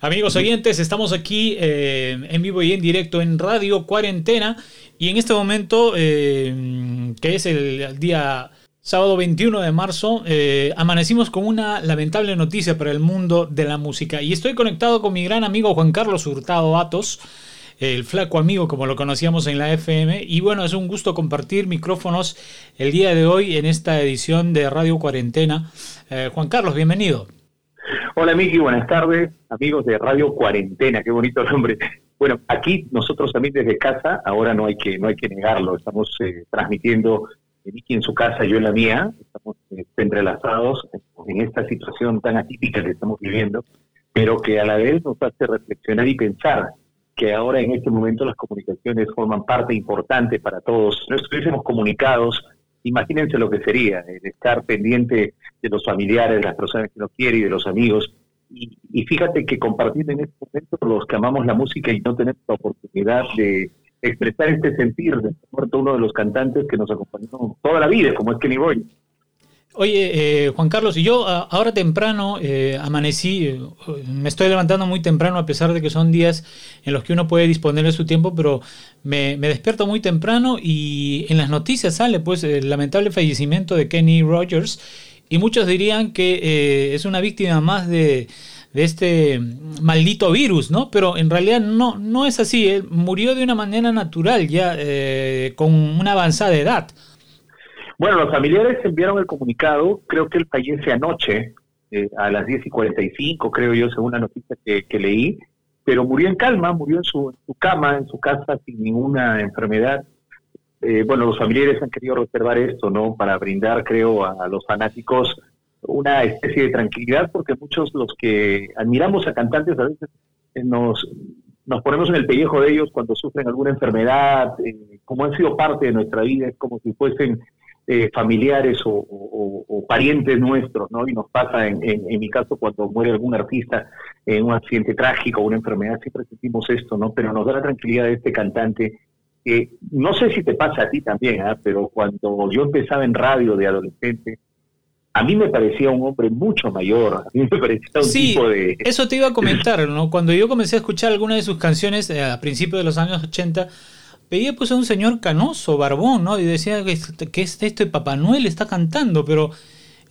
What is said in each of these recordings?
Amigos oyentes, estamos aquí eh, en vivo y en directo en Radio Cuarentena y en este momento, eh, que es el día sábado 21 de marzo, eh, amanecimos con una lamentable noticia para el mundo de la música y estoy conectado con mi gran amigo Juan Carlos Hurtado Atos, el flaco amigo como lo conocíamos en la FM y bueno, es un gusto compartir micrófonos el día de hoy en esta edición de Radio Cuarentena. Juan Carlos, bienvenido. Hola Miki, buenas tardes, amigos de Radio Cuarentena, qué bonito nombre. Bueno, aquí nosotros también desde casa, ahora no hay que no hay que negarlo, estamos eh, transmitiendo eh, Miki en su casa, yo en la mía, estamos eh, entrelazados en esta situación tan atípica que estamos viviendo, pero que a la vez nos hace reflexionar y pensar que ahora en este momento las comunicaciones forman parte importante para todos. No estuviésemos comunicados, imagínense lo que sería, el estar pendiente de los familiares, de las personas que nos quieren y de los amigos. Y, fíjate que compartiendo en este momento los que amamos la música y no tenemos la oportunidad de expresar este sentir de muerto uno de los cantantes que nos acompañó toda la vida, como es Kenny Boy. Oye, eh, Juan Carlos, y yo ahora temprano eh, amanecí, eh, me estoy levantando muy temprano a pesar de que son días en los que uno puede disponer de su tiempo, pero me, despierto muy temprano y en las noticias sale pues el lamentable fallecimiento de Kenny Rogers y muchos dirían que es una víctima más de, este maldito virus, ¿no? Pero en realidad no, no es así, él murió de una manera natural ya con una avanzada edad. Bueno, los familiares enviaron el comunicado, creo que él fallece anoche, eh, a las 10 y 45, creo yo, según la noticia que, leí, pero murió en calma, murió en su, cama, en su casa, sin ninguna enfermedad. Eh, bueno, los familiares han querido reservar esto, ¿no? Para brindar, creo, a, los fanáticos una especie de tranquilidad, porque muchos los que admiramos a cantantes a veces eh, nos, nos ponemos en el pellejo de ellos cuando sufren alguna enfermedad, como han sido parte de nuestra vida, es como si fuesen eh, familiares o, parientes nuestros, ¿no? Y nos pasa, en, en, mi caso, cuando muere algún artista en un accidente trágico o una enfermedad, siempre sentimos esto, ¿no? Pero nos da la tranquilidad de este cantante. Que no sé si te pasa a ti también, ¿ah? pero cuando yo empezaba en radio de adolescente, a mí me parecía un hombre mucho mayor, a mí me parecía un tipo de... Eso te iba a comentar, ¿no? Cuando yo comencé a escuchar algunas de sus canciones eh, a principios de los años 80, veía pues a un señor canoso, barbón, ¿no? Y decía que, que es esto de Papá Noel está cantando, pero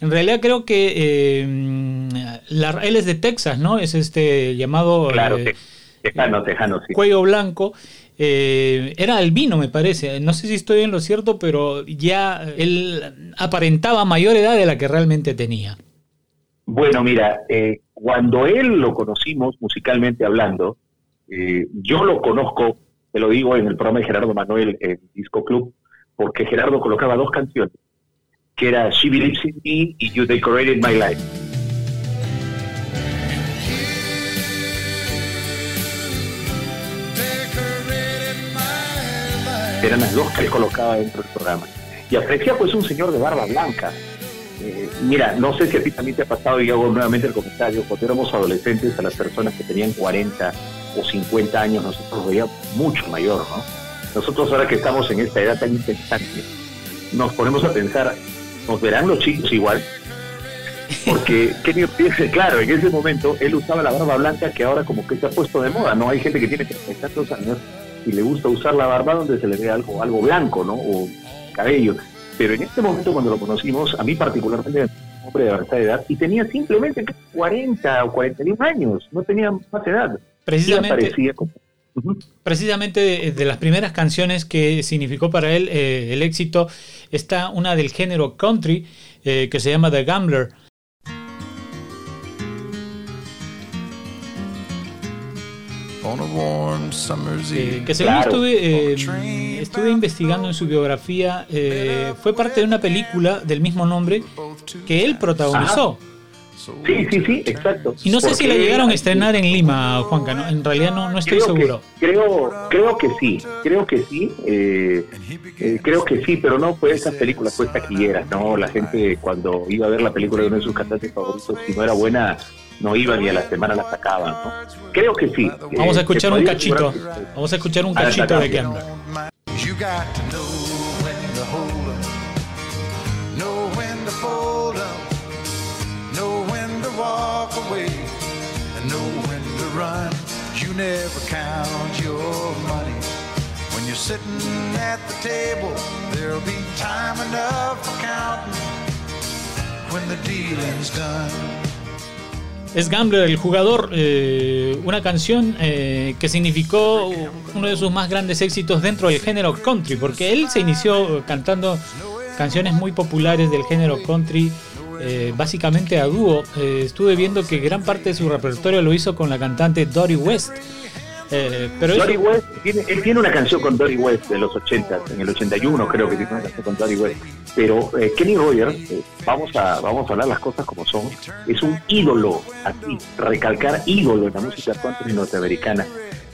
en realidad creo que eh, él es de Texas, ¿no? Es este llamado... Claro, eh, tejano, tejano, sí. Cuello blanco. Eh, era albino, me parece. No sé si estoy en lo cierto, pero ya él aparentaba mayor edad de la que realmente tenía. Bueno, mira, cuando él lo conocimos musicalmente hablando, yo lo conozco te lo digo en el programa de Gerardo Manuel en Disco Club, porque Gerardo colocaba dos canciones, que era She Believes in Me y You Decorated My Life. Eran las dos que él colocaba dentro del programa. Y aparecía pues un señor de barba blanca. Eh, mira, no sé si a ti también te ha pasado, y hago nuevamente el comentario, cuando éramos adolescentes, a las personas que tenían 40, o 50 años nosotros veíamos mucho mayor, ¿no? Nosotros ahora que estamos en esta edad tan interesante, nos ponemos a pensar, ¿nos verán los chicos igual? Porque Kenny piensa, claro, en ese momento él usaba la barba blanca que ahora como que se ha puesto de moda, ¿no? Hay gente que tiene tantos años y le gusta usar la barba donde se le ve algo, algo blanco, ¿no? O cabello. Pero en este momento cuando lo conocimos, a mí particularmente un hombre de avanzada edad y tenía simplemente 40 o 41 años, no tenía más edad. Precisamente, precisamente de, las primeras canciones que significó para él eh, el éxito está una del género country eh, que se llama The Gambler. Eh, que según estuve, estuve investigando en su biografía, fue parte de una película del mismo nombre que él protagonizó. Sí, sí, sí, exacto. Y no sé si la llegaron a estrenar en Lima, Juanca, ¿no? en realidad no, no estoy seguro. creo, creo que sí, creo que sí, eh, eh, creo que sí, pero no fue esas películas pues taquilleras, ¿no? La gente cuando iba a ver la película de uno de sus cantantes favoritos, si no era buena, no iban y a la semana la sacaban, ¿no? Creo que sí. Vamos a escuchar un cachito, vamos a escuchar un cachito de Gambler. walk away and know when to run. You never count your money. When you're sitting at the table, there'll be time enough for counting when the dealing's done. Es Gambler, el jugador, eh, una canción eh, que significó uno de sus más grandes éxitos dentro del género country, porque él se inició cantando canciones muy populares del género country, eh, básicamente a dúo. Estuve viendo que gran parte de su repertorio lo hizo con la cantante Dory West. Eh, pero Dory West, él tiene una canción con Dory West de los 80, en el 81 creo que tiene una canción con Dory West. Pero Kenny Rogers, vamos, a, vamos a hablar las cosas como son, es un ídolo, así, recalcar ídolo en la música country norteamericana.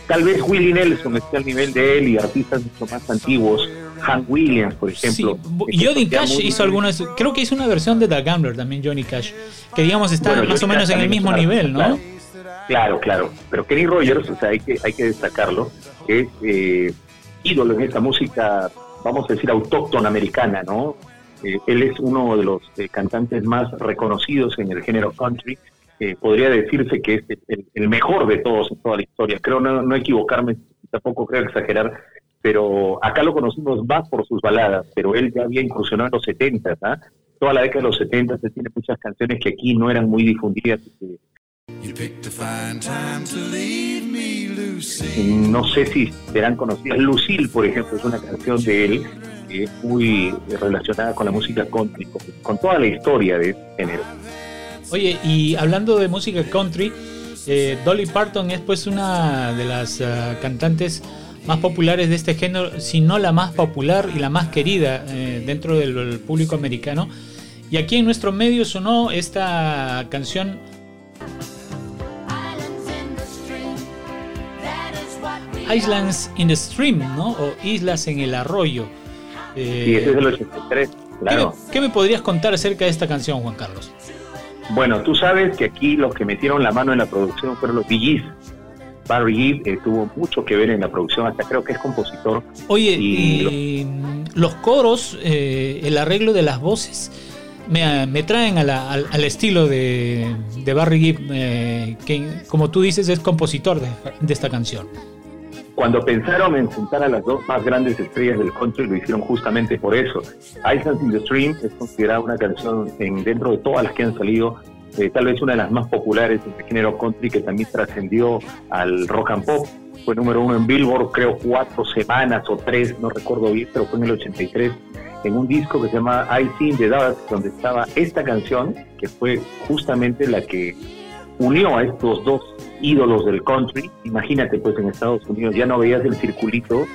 Tal vez Willie Nelson esté al nivel de él y artistas mucho más antiguos, Hank Williams, por ejemplo. Sí. Johnny Cash hizo algunas, creo que hizo una versión de The Gambler también, Johnny Cash, que digamos está más o menos en el mismo nivel, ¿no? Claro, claro, pero Kenny Rogers, o sea, hay que, hay que destacarlo, es eh, ídolo en esta música, vamos a decir, autóctona americana, ¿no? Eh, él es uno de los eh, cantantes más reconocidos en el género country. podría decirse que es el, mejor de todos en toda la historia. Creo no, no equivocarme, tampoco creo exagerar, pero acá lo conocimos más por sus baladas, pero él ya había incursionado en los 70, ¿ah? Toda la década de los 70 se tiene muchas canciones que aquí no eran muy difundidas. No sé si serán conocidas. Lucille, por ejemplo, es una canción de él que es muy relacionada con la música country, con, toda la historia de este género. Oye, y hablando de música country, eh, Dolly Parton es pues una de las ah, cantantes más populares de este género, si no la más popular y la más querida eh, dentro del, público americano. Y aquí en nuestro medio sonó esta canción. Islands in the Stream, ¿no? O Islas en el Arroyo. Eh, sí, ese es el 83, claro. ¿qué me, podrías contar acerca de esta canción, Juan Carlos? Bueno, tú sabes que aquí los que metieron la mano en la producción fueron los DJs Barry Gibb eh, tuvo mucho que ver en la producción, hasta creo que es compositor. Oye, y los coros, eh, el arreglo de las voces, me, traen al, estilo de, Barry Gibb, eh, que como tú dices es compositor de, esta canción. Cuando pensaron en juntar a las dos más grandes estrellas del country, lo hicieron justamente por eso. Islands in the Stream es considerada una canción en, dentro de todas las que han salido eh, tal vez una de las más populares en el género country que también trascendió al rock and pop. Fue número uno en Billboard, creo cuatro semanas o tres, no recuerdo bien, pero fue en el 83, en un disco que se llama I Seen the Dust, donde estaba esta canción, que fue justamente la que unió a estos dos ídolos del country. Imagínate, pues en Estados Unidos ya no veías el circulito,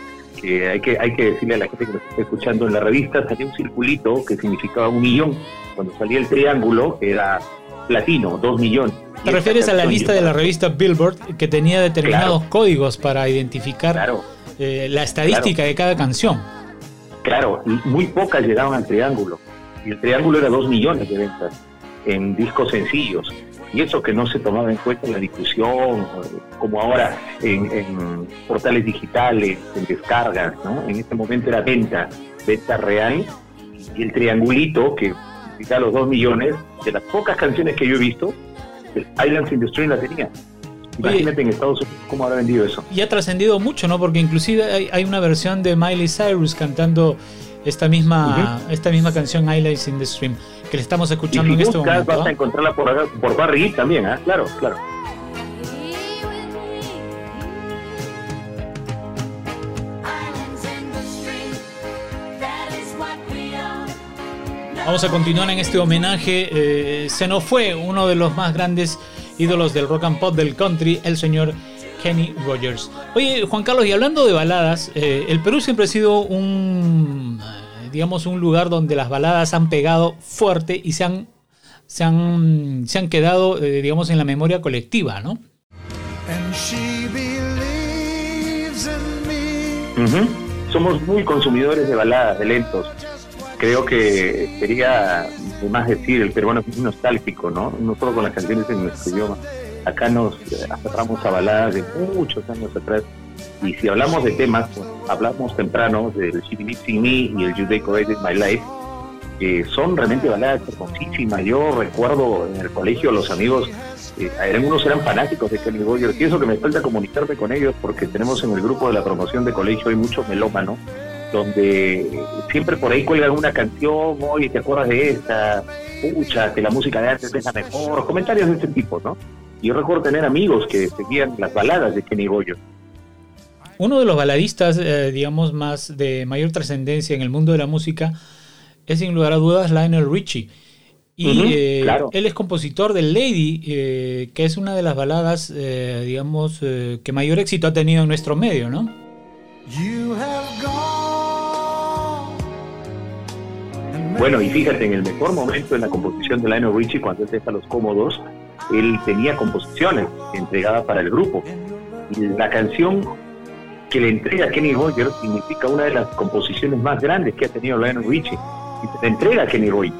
que hay que, hay que decirle a la gente que nos está escuchando en la revista, salía un circulito que significaba un millón. Cuando salía el triángulo, era platino, dos millones. ¿Te refieres a la lista de la revista Billboard que tenía determinados códigos para identificar eh, la estadística de cada canción? Claro, muy pocas llegaban al triángulo. Y el triángulo era dos millones de ventas en discos sencillos. Y eso que no se tomaba en cuenta en la difusión, como ahora en, portales digitales, en descargas, ¿no? En ese momento era venta, venta real. Y el triangulito, que a los dos millones, de las pocas canciones que yo he visto, Islands in the Stream la tenía. Imagínate en Estados Unidos cómo habrá vendido eso. Y ha trascendido mucho, ¿no? Porque inclusive hay, una versión de Miley Cyrus cantando esta misma, esta misma canción Islands in the Stream, que le estamos escuchando en este momento. Vas a encontrarla por, por Barry también, ¿ah? Claro, claro. Vamos a continuar en este homenaje. Eh, se nos fue uno de los más grandes ídolos del rock and pop del country, el señor Kenny Rogers. Oye, Juan Carlos, y hablando de baladas, eh, el Perú siempre ha sido un, eh, digamos, un lugar donde las baladas han pegado fuerte y se han, se han, se han quedado, digamos, en la memoria colectiva, ¿no? Somos muy consumidores de baladas, de lentos creo que sería más decir, el peruano es muy nostálgico, ¿no? No solo con las canciones en nuestro idioma. Acá nos aferramos a baladas de muchos años atrás. Y si hablamos de temas, hablamos temprano del She Believes Me y el You Decorated My Life, que son realmente baladas hermosísimas. Yo recuerdo en el colegio los amigos eh, algunos eran fanáticos de Kenny Rogers y eso que me falta comunicarme con ellos porque tenemos en el grupo de la promoción de colegio hay muchos melómanos donde siempre por ahí cuelgan una canción, oye, ¿te acuerdas de esta? Pucha, que la música de antes es mejor, comentarios de ese tipo, ¿no? Yo recuerdo tener amigos que seguían las baladas de Kenny Rogers. Uno de los baladistas, eh, digamos, más de mayor trascendencia en el mundo de la música es sin lugar a dudas Lionel Richie. Y eh, él es compositor de Lady, eh, que es una de las baladas, digamos, que mayor éxito ha tenido en nuestro medio, ¿no? Bueno, y fíjate, en el mejor momento en la composición de Lionel Richie, cuando él deja los cómodos, él tenía composiciones entregadas para el grupo. Y la canción que le entrega Kenny Rogers significa una de las composiciones más grandes que ha tenido Lionel Richie. Y se le entrega a Kenny Rogers.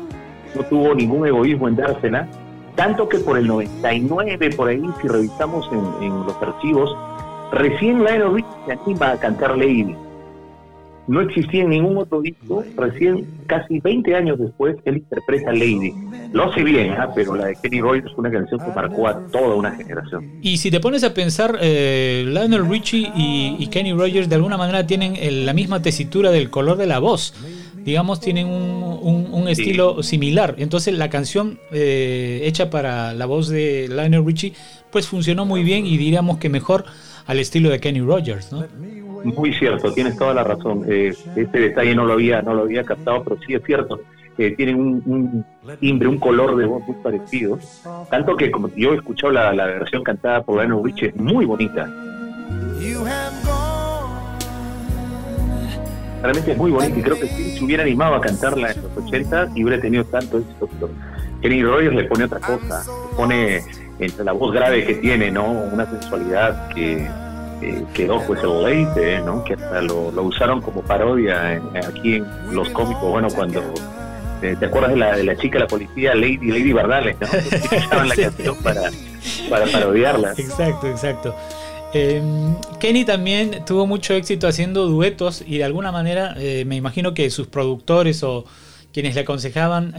No tuvo ningún egoísmo en dársela, tanto que por el 99, por ahí, si revisamos en, en los archivos, recién Lionel Richie se anima a cantar Lady no existía en ningún otro disco. Recién, casi 20 años después, él interpreta Lady. Lo hace bien, ¿ah? pero la de Kenny Rogers es una canción que marcó a toda una generación. Y si te pones a pensar, eh, Lionel Richie y, Kenny Rogers de alguna manera tienen la misma tesitura del color de la voz. Digamos, tienen un, estilo similar. Entonces, la canción eh, hecha para la voz de Lionel Richie, pues funcionó muy bien y diríamos que mejor al estilo de Kenny Rogers, ¿no? Muy cierto, tienes toda la razón. Eh, este detalle no lo había, no lo había captado, pero sí es cierto. Eh, tienen un, timbre, un color de voz muy parecido. Tanto que como yo he escuchado la, versión cantada por Lionel Richie, es muy bonita. Realmente es muy bonita y creo que si se hubiera animado a cantarla en los 80 y hubiera tenido tanto éxito. Kenny Rogers le pone otra cosa, le pone entre la voz grave que tiene, ¿no? Una sensualidad que eh, quedó pues el leite, ¿no? Que hasta lo, usaron como parodia aquí en los cómicos, bueno, cuando eh, ¿Te acuerdas de la, de la chica, la policía, Lady, Lady Bardales, ¿no? usaban la canción para, para parodiarla. Exacto, exacto. Em, Kenny también tuvo mucho éxito haciendo duetos y de alguna manera eh, me imagino que sus productores o quienes le aconsejaban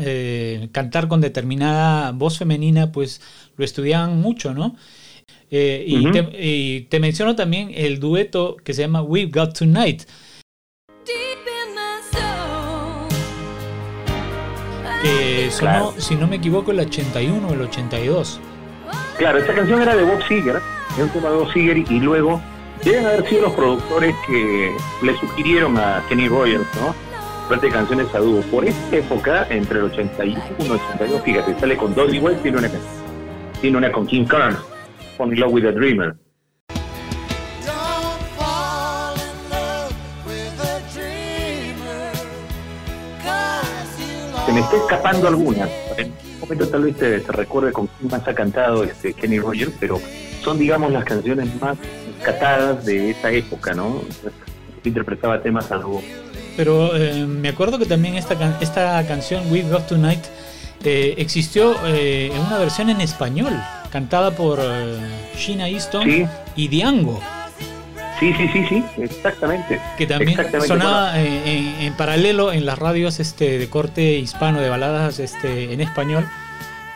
cantar con determinada voz femenina pues lo estudiaban mucho, ¿no? Eh, y, te, menciono también el dueto que se llama We've Got Tonight. Que sonó, si no me equivoco, el 81 o el 82. Claro, esta canción era de Bob Seger, es un tema de Bob Seger, y luego deben haber sido los productores que le sugirieron a Kenny Rogers, ¿no? de canciones a dúo. Por esta época, entre el 81 y el 82, fíjate, sale con Dolly West, tiene una, tiene una con King Carnes Fall in Love with a Dreamer. Se me está escapando alguna. En un momento tal vez te, recuerde con quién más ha cantado este Kenny Rogers, pero son, digamos, las canciones más rescatadas de esa época, ¿no? Interpretaba temas algo. Pero eh, me acuerdo que también esta, esta canción, We Got Tonight, eh, existió eh, en una versión en español cantada por uh, Sheena Easton y Diango. Sí, sí, sí, sí, exactamente. Que también sonaba en, paralelo en las radios este, de corte hispano, de baladas este, en español.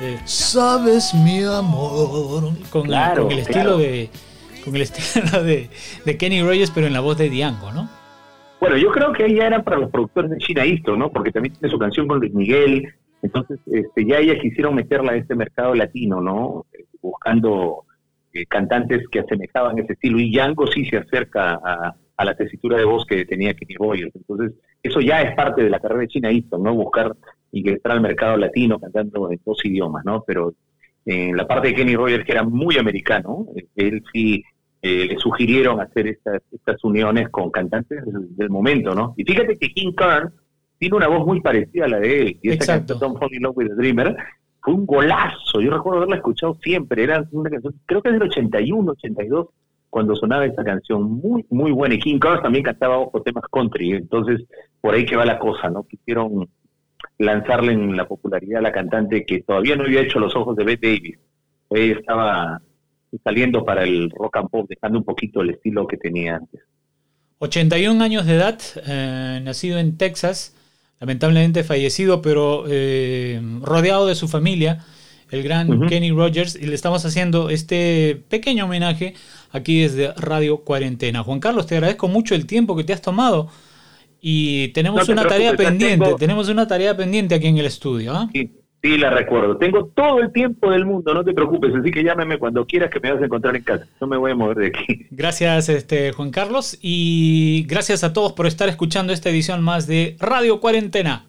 Eh, Sabes mi amor. Con, el estilo de con el estilo de, de, Kenny Rogers, pero en la voz de Diango, ¿no? Bueno, yo creo que ella era para los productores de Sheena Easton, ¿no? Porque también tiene su canción con Luis Miguel, entonces, este, ya ellas quisieron meterla a este mercado latino, ¿no? Buscando eh, cantantes que asemejaban ese estilo. Y Yango sí se acerca a, la tesitura de voz que tenía Kenny Rogers. Entonces, eso ya es parte de la carrera de China Easton, ¿no? Buscar ingresar al mercado latino cantando en dos idiomas, ¿no? Pero en la parte de Kenny Rogers, que era muy americano, él sí eh, le sugirieron hacer estas, estas uniones con cantantes del momento, ¿no? Y fíjate que King Carnes tiene una voz muy parecida a la de él. Y esa canción, Don't Fall in Love with a Dreamer, fue un golazo. Yo recuerdo haberla escuchado siempre. Era una canción, creo que es del 81, 82, cuando sonaba esta canción. Muy, muy buena. Y King Carlos también cantaba ojo temas country. Entonces, por ahí que va la cosa, ¿no? Quisieron lanzarle en la popularidad a la cantante que todavía no había hecho los ojos de Beth Davis. Ella estaba saliendo para el rock and pop, dejando un poquito el estilo que tenía antes. 81 años de edad, eh, nacido en Texas, lamentablemente fallecido, pero eh, rodeado de su familia. el gran Kenny Rogers, y le estamos haciendo este pequeño homenaje aquí desde Radio Cuarentena. Juan Carlos, te agradezco mucho el tiempo que te has tomado y tenemos una tarea pendiente, tenemos una tarea pendiente aquí en el estudio. ¿ah? Sí, sí, la recuerdo. Tengo todo el tiempo del mundo, no te preocupes, así que llámeme cuando quieras que me vas a encontrar en casa. No me voy a mover de aquí. Gracias, este, Juan Carlos, y gracias a todos por estar escuchando esta edición más de Radio Cuarentena.